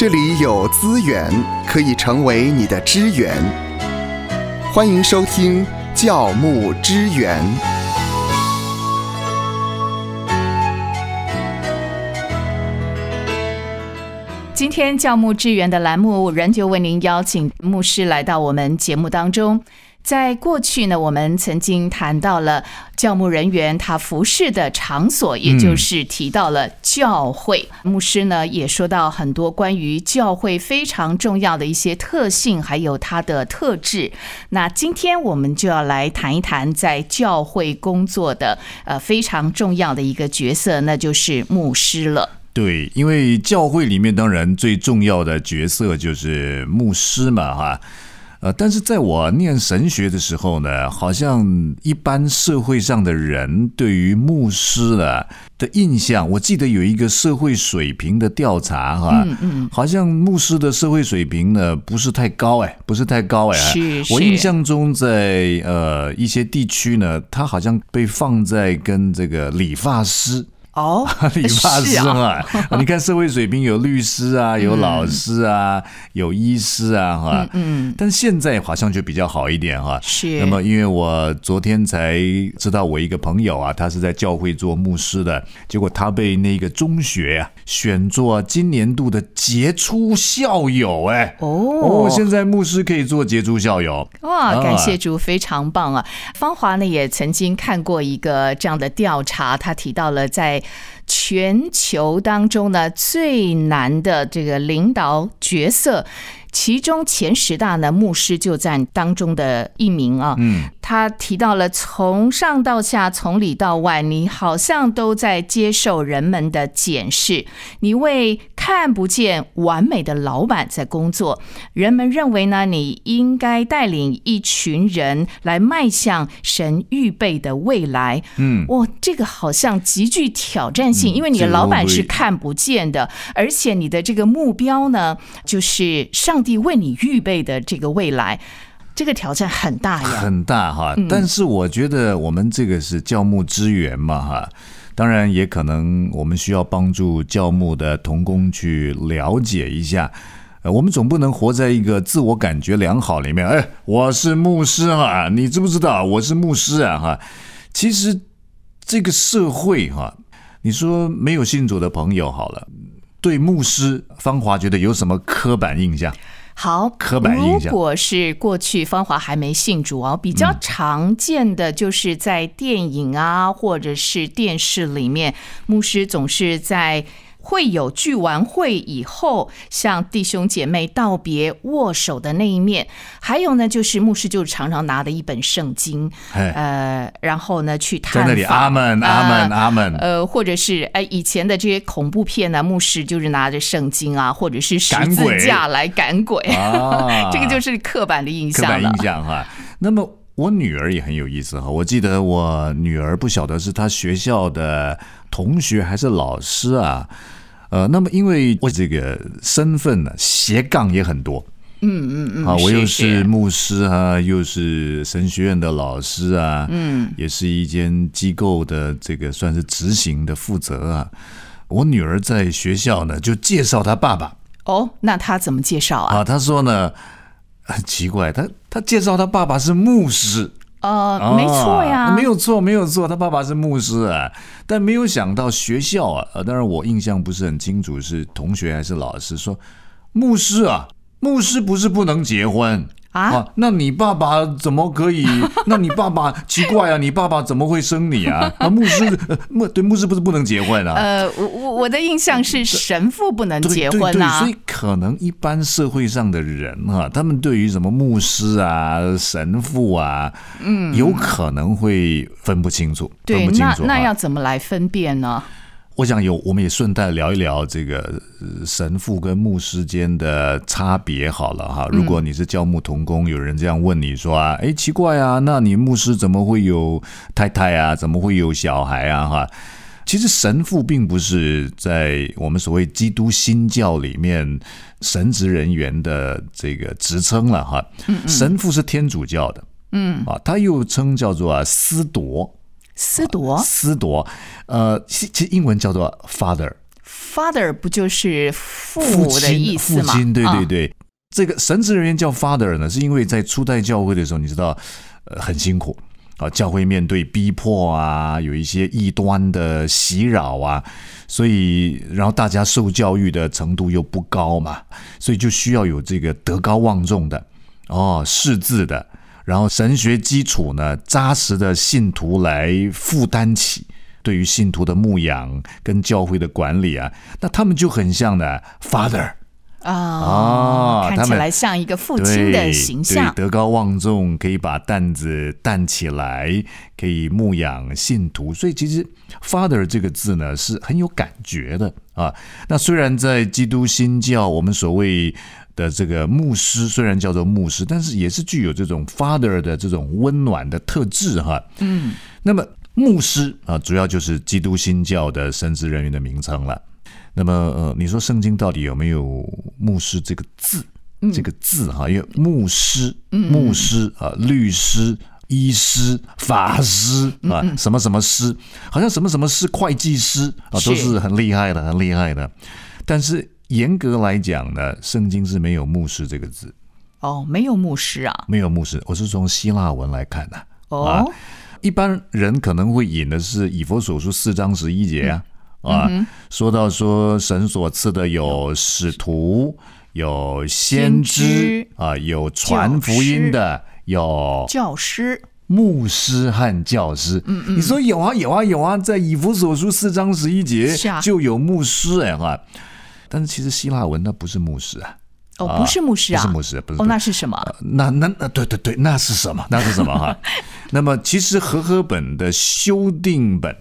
这里有资源可以成为你的支援。欢迎收听教牧支援。今天教牧支援的栏目仍旧为您邀请牧师来到我们节目当中。在过去呢，我们曾经谈到了教牧人员他服侍的场所，也就是提到了教会。牧师呢也说到很多关于教会非常重要的一些特性，还有它的特质。那今天我们就要来谈一谈在教会工作的呃非常重要的一个角色，那就是牧师了。对，因为教会里面当然最重要的角色就是牧师嘛，哈。呃，但是在我念神学的时候呢，好像一般社会上的人对于牧师呢的印象，我记得有一个社会水平的调查哈，嗯嗯，好像牧师的社会水平呢不是太高哎，不是太高哎，是是我印象中在呃一些地区呢，他好像被放在跟这个理发师。哦，理发师是啊，啊，你看社会水平有律师啊，有老师啊，有医师啊，哈，嗯，但现在好像就比较好一点哈。是。那么，因为我昨天才知道，我一个朋友啊，他是在教会做牧师的，结果他被那个中学啊选做今年度的杰出校友，哎，哦。哦，现在牧师可以做杰出校友，哇，啊。感谢主，非常棒啊！芳华呢也曾经看过一个这样的调查，他提到了在全球当中呢最难的这个领导角色。其中前十大呢，牧师就占当中的一名啊。嗯，他提到了从上到下，从里到外，你好像都在接受人们的检视。你为看不见完美的老板在工作，人们认为呢，你应该带领一群人来迈向神预备的未来。嗯，哇，这个好像极具挑战性，嗯因为你的老板是看不见的，而且你的这个目标呢，就是上帝为你预备的这个未来，这个挑战很大呀。很大哈。嗯但是我觉得我们这个是教牧支援嘛哈，当然也可能我们需要帮助教牧的童工去了解一下。呃，我们总不能活在一个自我感觉良好里面。哎，我是牧师啊，你知不知道我是牧师啊哈？其实这个社会哈，你说没有信主的朋友好了，对牧师芳华觉得有什么刻板印象？好，刻板印象如果是过去芳华还没信主哦，比较常见的就是在电影啊，或者是电视里面，牧师总是在。会有聚完会以后向弟兄姐妹道别、握手的那一面，还有呢，就是牧师就常常拿的一本圣经，哎呃，然后呢去探在那里阿门阿门阿门。呃，或者是哎，以前的这些恐怖片呢，牧师就是拿着圣经啊，或者是十字架来赶鬼，啊 这个就是刻板的印象了刻板印。象哈。那么我女儿也很有意思哈，我记得我女儿不晓得是她学校的同学还是老师啊。呃，那么因为我这个身份呢，斜杠也很多嗯嗯嗯，啊，我又是是牧师啊，又是神学院的老师啊，嗯，也是一间机构的这个算是执行的负责啊。我女儿在学校呢，就介绍她爸爸，哦，那她怎么介绍啊？啊，她说呢，很奇怪，他他介绍他爸爸是牧师，呃，没错呀，啊没有错，没有错，他爸爸是牧师啊，但没有想到学校啊，呃，当然我印象不是很清楚是同学还是老师说，牧师啊，牧师不是不能结婚。啊，那你爸爸怎么可以？那你爸爸奇怪啊，你爸爸怎么会生你啊？啊，牧师，呃牧对牧师不是不能结婚啊？呃，我我我的印象是神父不能对结对对，婚啊所，以可能一般社会上的人哈、他们对于什么牧师啊、神父啊，嗯，有可能会分不清楚，分不清楚、哈那要怎么来分辨呢？我想有，我们也顺带聊一聊这个呃神父跟牧师间的差别好了哈。如果你是教牧童工，有人这样问你说啊，哎，奇怪啊，那你牧师怎么会有太太啊？怎么会有小孩啊？哈，其实神父并不是在我们所谓基督新教里面神职人员的这个职称了哈。神父是天主教的，嗯，啊，他又称叫做啊司铎。司铎思铎，呃，其其实英文叫做 father。father 不就是父父的亲意思吗？父亲，对啊对对。这个神职人员叫 father 呢，是因为在初代教会的时候，你知道，呃，很辛苦啊，教会面对逼迫啊，有一些异端的袭扰啊，所以然后大家受教育的程度又不高嘛，所以就需要有这个德高望重的哦，识字的，然后神学基础呢扎实的信徒来负担起。对于信徒的牧养跟教会的管理啊，那他们就很像呢 father，啊看起来像一个父亲的形象对，。德高望重，可以把担子担起来，可以牧养信徒。所以其实 “father” 这个字呢是很有感觉的啊。那虽然在基督新教，我们所谓的这个牧师虽然叫做牧师，但是也是具有这种 “father” 的这种温暖的特质哈。嗯，那么牧师啊，主要就是基督新教的神职人员的名称了。那么，呃，你说圣经到底有没有牧师这个字？这个字哈，因为牧师、牧师啊、律师、医师、法师啊，什么什么师，好像什么什么师、会计师啊，都是是很厉害的，很厉害的。但是严格来讲呢，圣经是没有牧师这个字，哦，没有牧师啊。没有牧师。我是从希腊文来看的、啊。哦，一般人可能会引的是以佛所书四章十一节啊，嗯啊，说到说神所赐的有使徒，有先知啊，有传福音的，有教师牧师和教师。嗯嗯，你说有啊有啊有啊，在以弗所书四章十一节就有牧师哎哈，但是其实希腊文那不是牧师啊，哦，不是牧师啊，不是牧师，不是哦，那是什么？那那那对对对，那是什么？那是什么哈？那么其实和合本的修订本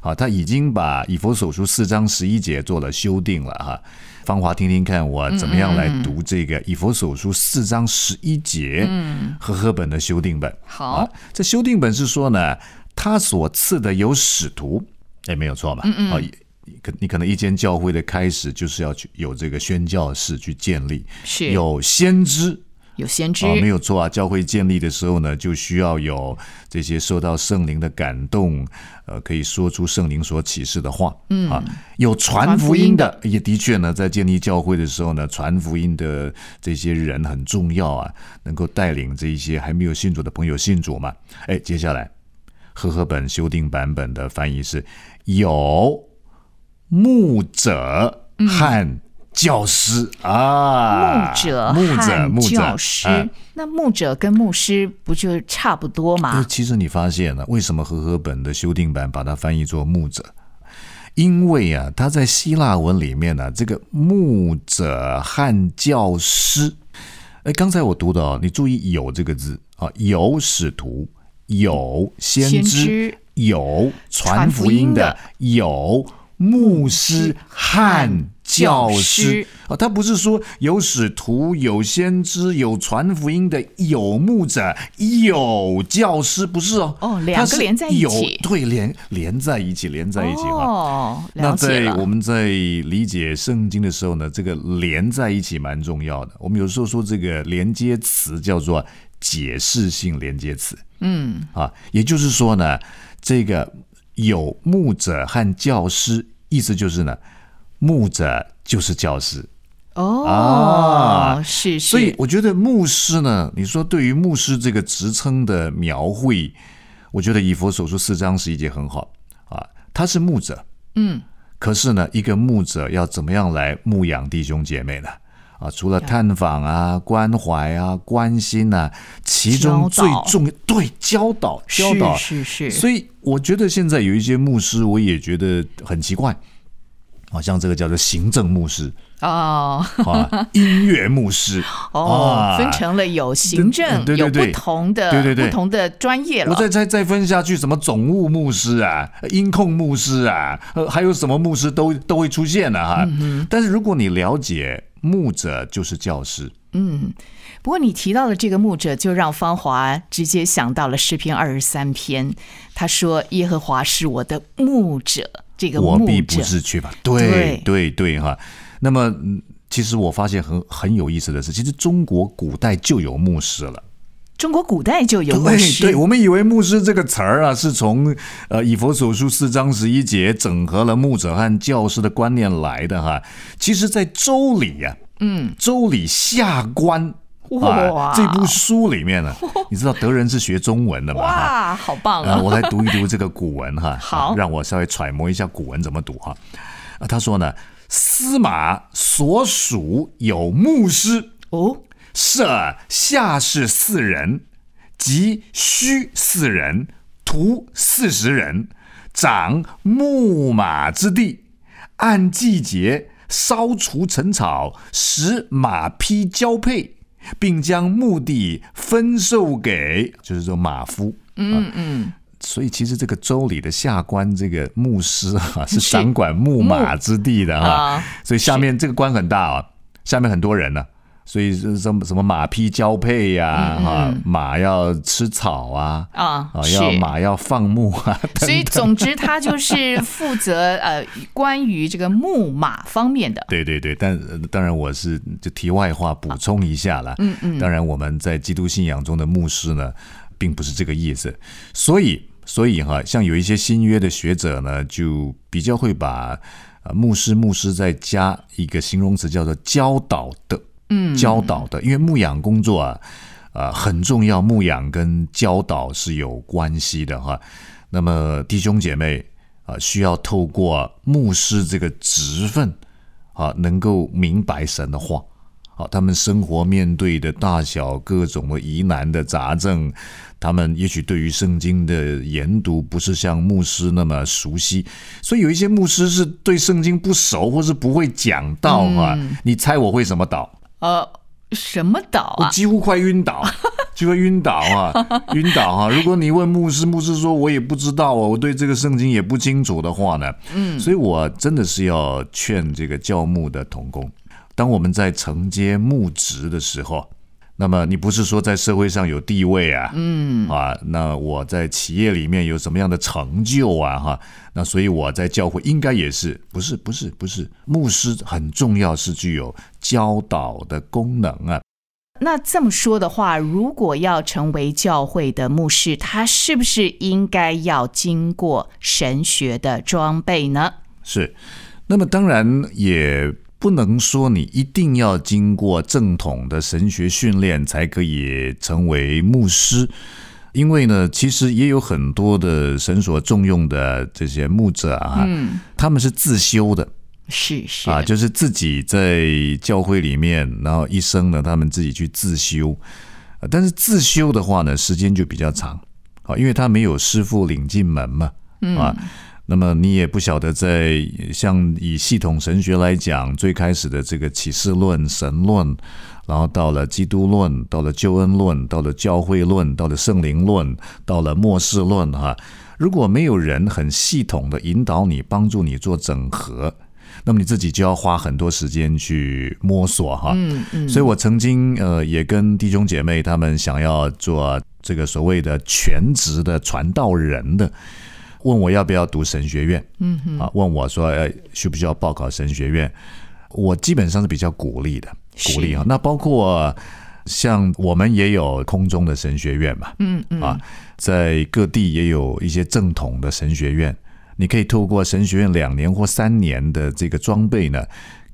啊，他已经把以佛所书四章十一节做了修订了哈。芳华，听听看我怎么样来读这个以佛所书四章十一节，嗯，和合本的修订本。好啊，这修订本是说呢，他所赐的有使徒，哎，没有错嘛，嗯嗯，啊，可你可能一间教会的开始就是要去有这个宣教士去建立，是有先知，有先知啊，没有错啊。教会建立的时候呢，就需要有这些受到圣灵的感动，呃，可以说出圣灵所启示的话。嗯啊，有传福音的，也的确呢，在建立教会的时候呢，传福音的这些人很重要啊，能够带领这一些还没有信主的朋友信主嘛。哎，接下来赫赫本修订版本的翻译是有牧者和教师、啊，牧者牧者牧者教师。啊，那牧者跟牧师不就差不多呃吗？其实你发现了，为什么和合本的修订版把它翻译作牧者？因为啊，它在希腊文里面呢、这个牧者和教师，哎，刚才我读的哦，你注意“有”这个字啊，有使徒，有先先，知。有传福音的，有牧师和教教师师啊，他不是说有使徒、有先知、有传福音的、有牧者、有教师，不是哦。哦两个连在一起有对，连连在一起，连在一起哈。哦，那。在我们在理解圣经的时候呢，这个连在一起蛮重要的。我们有时候说这个连接词叫做解释性连接词。嗯，啊，也就是说呢，这个有牧者和教师，意思就是呢，牧者就是教师。哦，啊是是，所以我觉得牧师呢，你说对于牧师这个职称的描绘，我觉得以佛所说四章十一节很好啊，他是牧者，嗯，可是呢，一个牧者要怎么样来牧养弟兄姐妹呢？啊，除了探访啊、关怀啊、关心啊，其中最重对教导教导。是是。是，所以我觉得现在有一些牧师，我也觉得很奇怪，好像这个叫做行政牧师哦。啊，音乐牧师哦，啊。分成了有行政，有不同的对对对。不同的专业了。我再再再分下去，什么总务牧师啊、音控牧师啊，呃，还有什么牧师都都会出现的哈。但是如果你了解牧者就是教师，嗯不过你提到的这个牧者，就让芳华直接想到了诗篇二十三篇，他说：“耶和华是我的牧者。”这个牧我必不者是缺乏。对对对哈。那么嗯其实我发现很很有意思的是，其实中国古代就有牧师了。中国古代就有牧师，对，我们以为牧师这个词儿啊，是从呃以佛所书四章十一节整合了牧者和教师的观念来的哈。其实，在周礼呀、嗯，周礼下官哇啊这部书里面呢，你知道德仁是学中文的嘛？哈。哇，好棒呃，啊！我来读一读这个古文哈，好啊让我稍微揣摩一下古文怎么读哈。啊，他说呢，司马所属有牧师，哦，设下士四人，及虚四人，徒四十人，长牧马之地，按季节烧除陈草，使马匹交配，并将墓地分授给就是说马夫。嗯嗯，所以其实这个州里的下官这个牧师啊，是掌管牧马之地的哈、啊。所以下面这个官很大啊，下面很多人呢、所以是什么什么马匹交配呀、哈、马要吃草啊，嗯啊啊，要马要放牧啊，所以总之，他就是负责呃关于这个牧马方面的。对对对，但呃当然我是就题外话补充一下了。嗯嗯，当然我们在基督信仰中的牧师呢，并不是这个意思。所以所以哈，像有一些新约的学者呢，就比较会把呃牧师牧师再加一个形容词叫做教导的。嗯，教导的，因为牧养工作啊。啊、很重要，牧养跟教导是有关系的哈。那么弟兄姐妹啊、需要透过牧师这个职分啊，能够明白神的话。好，他们生活面对的大小各种的疑难的杂症，他们也许对于圣经的研读不是像牧师那么熟悉，所以有一些牧师是对圣经不熟，或是不会讲道啊。你猜我会什么导？呃，什么岛啊？我几乎快晕倒，就会晕倒啊，晕倒啊！如果你问牧师，牧师说我也不知道啊，我对这个圣经也不清楚的话呢，嗯，所以我真的是要劝这个教牧的童工，当我们在承接牧职的时候。那么你不是说在社会上有地位啊，嗯。啊，那我在企业里面有什么样的成就啊，哈，那所以我在教会应该也是，不是不是不是，牧师很重要，是具有教导的功能啊，那这么说的话，如果要成为教会的牧师，他是不是应该要经过神学的装备呢？是，那么当然也不能说你一定要经过正统的神学训练才可以成为牧师，因为呢，其实也有很多的神所重用的这些牧者啊，他们是自修的。是是。啊，就是自己在教会里面，然后一生呢，他们自己去自修，啊但是自修的话呢，时间就比较长。啊，因为他没有师傅领进门嘛，啊。那么你也不晓得，在像以系统神学来讲，最开始的这个启示论、神论，然后到了基督论，到了救恩论，到了教会论，到了圣灵论，到了末世论，哈。如果没有人很系统的引导你，帮助你做整合，那么你自己就要花很多时间去摸索，哈。嗯嗯，所以我曾经呃也跟弟兄姐妹他们想要做这个所谓的全职的传道人的。问我要不要读神学院，嗯哼，啊，问我说，呃，需不需要报考神学院？我基本上是比较鼓励的，鼓励啊。那包括像我们也有空中的神学院嘛，嗯嗯。啊，在各地也有一些正统的神学院，你可以透过神学院两年或三年的这个装备呢，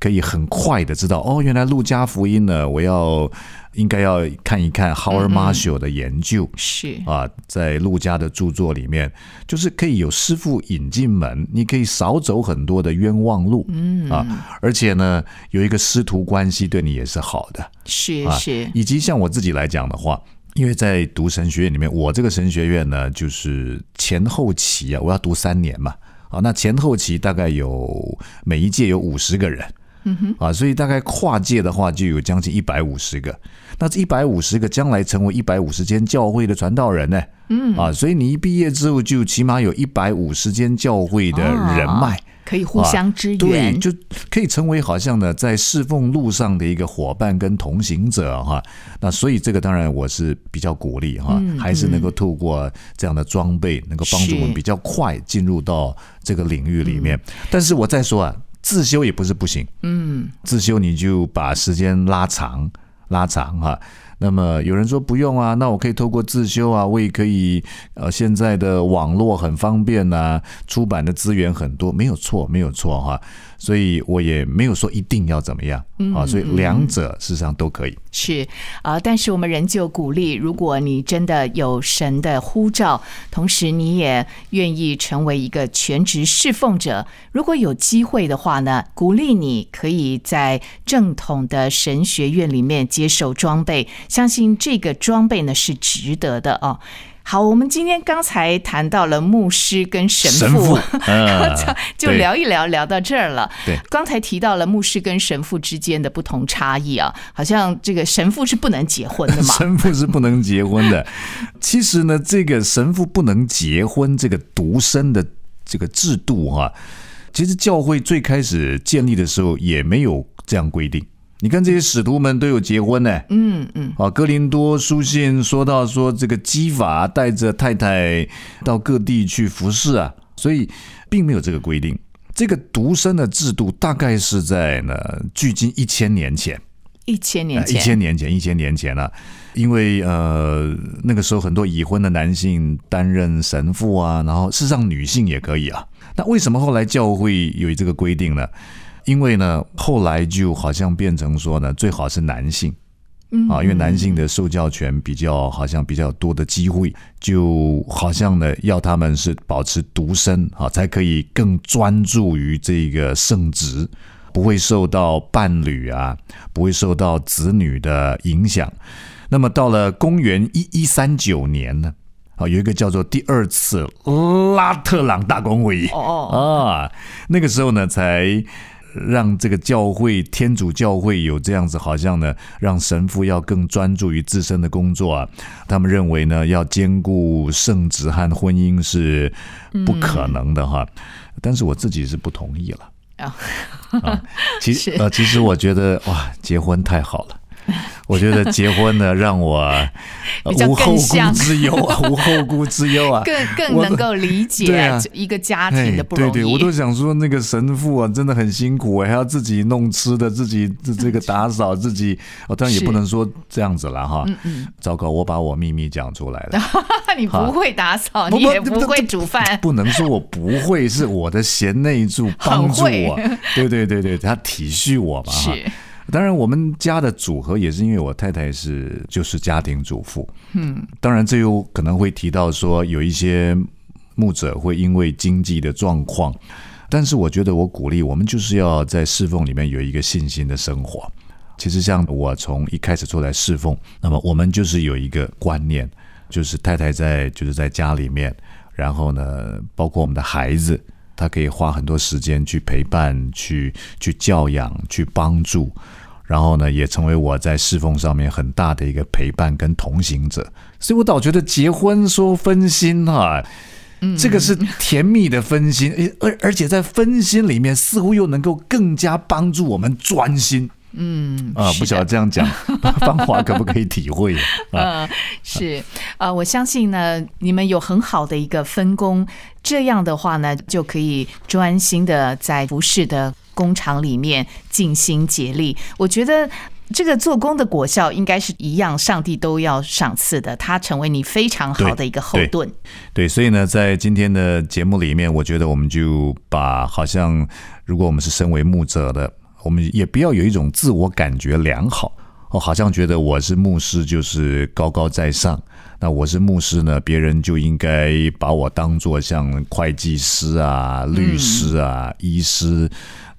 可以很快的知道哦，原来路加福音呢，我要应该要看一看 Howard Marshall 的研究。是啊，在陆家的著作里面，就是可以有师傅引进门，你可以少走很多的冤枉路，嗯啊，而且呢，有一个师徒关系对你也是好的，啊是是，以及像我自己来讲的话，因为在读神学院里面，我这个神学院呢，就是前后期啊，我要读三年嘛，啊，那前后期大概有每一届有五十个人。嗯哼，啊，所以大概跨界的话就有将近一百五十个，那这一百五十个将来成为一百五十间教会的传道人呢？嗯，啊，所以你一毕业之后就起码有一百五十间教会的人脉。可以互相支啊对，就可以成为好像呢在侍奉路上的一个伙伴跟同行者哈。那所以这个当然我是比较鼓励哈，嗯还是能够透过这样的装备，能够帮助我们比较快进入到这个领域里面。嗯但是我再说啊，自修也不是不行，嗯，自修你就把时间拉长拉长哈。那么有人说不用啊，那我可以透过自修啊，我也可以呃，现在的网络很方便呐，出版的资源很多，没有错，没有错哈。所以我也没有说一定要怎么样啊，所以两者事实上都可以。是啊，但是我们仍旧鼓励，如果你真的有神的呼召，同时你也愿意成为一个全职侍奉者，如果有机会的话呢，鼓励你可以在正统的神学院里面接受装备，相信这个装备呢是值得的哦。好，我们今天刚才谈到了牧师跟神父，就聊一聊，聊到这儿了。对，刚才提到了牧师跟神父之间的不同差异啊，好像这个神父是不能结婚的嘛？神父是不能结婚的。其实呢，这个神父不能结婚，这个独身的这个制度哈，其实教会最开始建立的时候也没有这样规定。你看这些使徒们都有结婚呢，嗯嗯，啊，哥林多书信说到说这个基法带着太太到各地去服侍啊，所以并没有这个规定。这个独身的制度大概是在呢距今一千年前，一千年前，一千年前，一千年前了。因为呃那个时候很多已婚的男性担任神父啊，然后事实上女性也可以啊。那为什么后来教会有这个规定呢？因为呢，后来就好像变成说呢，最好是男性，啊，因为男性的受教权比较好像比较多的机会，就好像呢，要他们是保持独身啊，才可以更专注于这个圣职，不会受到伴侣啊，不会受到子女的影响。那么到了公元一一三九年呢，啊，有一个叫做第二次拉特朗大公会议，哦啊，那个时候呢，才。让这个教会天主教会有这样子，好像呢，让神父要更专注于自身的工作啊。他们认为呢，要兼顾圣职和婚姻是不可能的哈。但是我自己是不同意了啊。其实 呃，其实我觉得哇，结婚太好了。我觉得结婚呢，让我 无后顾之忧啊，无后顾之忧啊，更更能够理解一个家庭的不容易。对对，我都想说，那个神父啊，真的很辛苦还要自己弄吃的，自己这这个打扫，自己哦，当然也不能说这样子了哈。嗯嗯。糟糕，我把我秘密讲出来了。你不会打扫，你也不会煮饭。不能说我不会，是我的贤内助帮助我。对对对对，他体恤我嘛。是。当然，我们家的组合也是因为我太太是就是家庭主妇。嗯，当然这又可能会提到说有一些牧者会因为经济的状况，但是我觉得我鼓励我们就是要在侍奉里面有一个信心的生活。其实像我从一开始出来侍奉，那么我们就是有一个观念，就是太太在就是在家里面，然后呢，包括我们的孩子。他可以花很多时间去陪伴、去去教养、去帮助，然后呢，也成为我在侍奉上面很大的一个陪伴跟同行者。所以我倒觉得结婚说分心哈，这个是甜蜜的分心，而而且在分心里面，似乎又能够更加帮助我们专心。嗯啊，不晓得这样讲芳华可不可以体会 啊？是啊，我相信呢，你们有很好的一个分工，这样的话呢，就可以专心的在服饰的工厂里面尽心竭力。我觉得这个做工的果效应该是一样，上帝都要赏赐的，它成为你非常好的一个后盾。对，所以呢，在今天的节目里面，我觉得我们就把好像如果我们是身为牧者的。我们也不要有一种自我感觉良好哦，好像觉得我是牧师就是高高在上。那我是牧师呢，别人就应该把我当做像会计师啊、律师啊、医师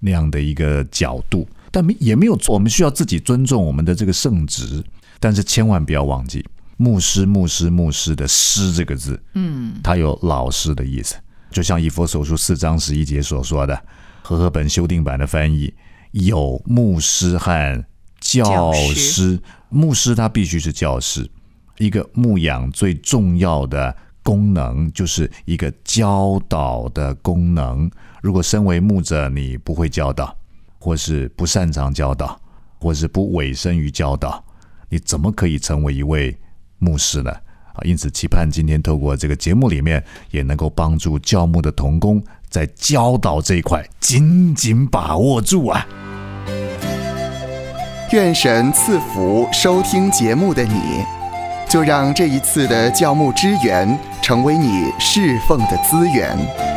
那样的一个角度。但没也没有错，我们需要自己尊重我们的这个圣职。但是千万不要忘记，牧师、牧师、牧师的“师”这个字，嗯，它有老师的意思。就像以佛所书四章十一节所说的，和合本修订版的翻译。有牧师和教师，牧师他必须是教师。一个牧养最重要的功能就是一个教导的功能。如果身为牧者你不会教导，或是不擅长教导，或是不委身于教导，你怎么可以成为一位牧师呢？啊，因此期盼今天透过这个节目里面，也能够帮助教牧的童工。在教导这一块，紧紧把握住啊！愿神赐福收听节目的你，就让这一次的教牧支援成为你侍奉的资源。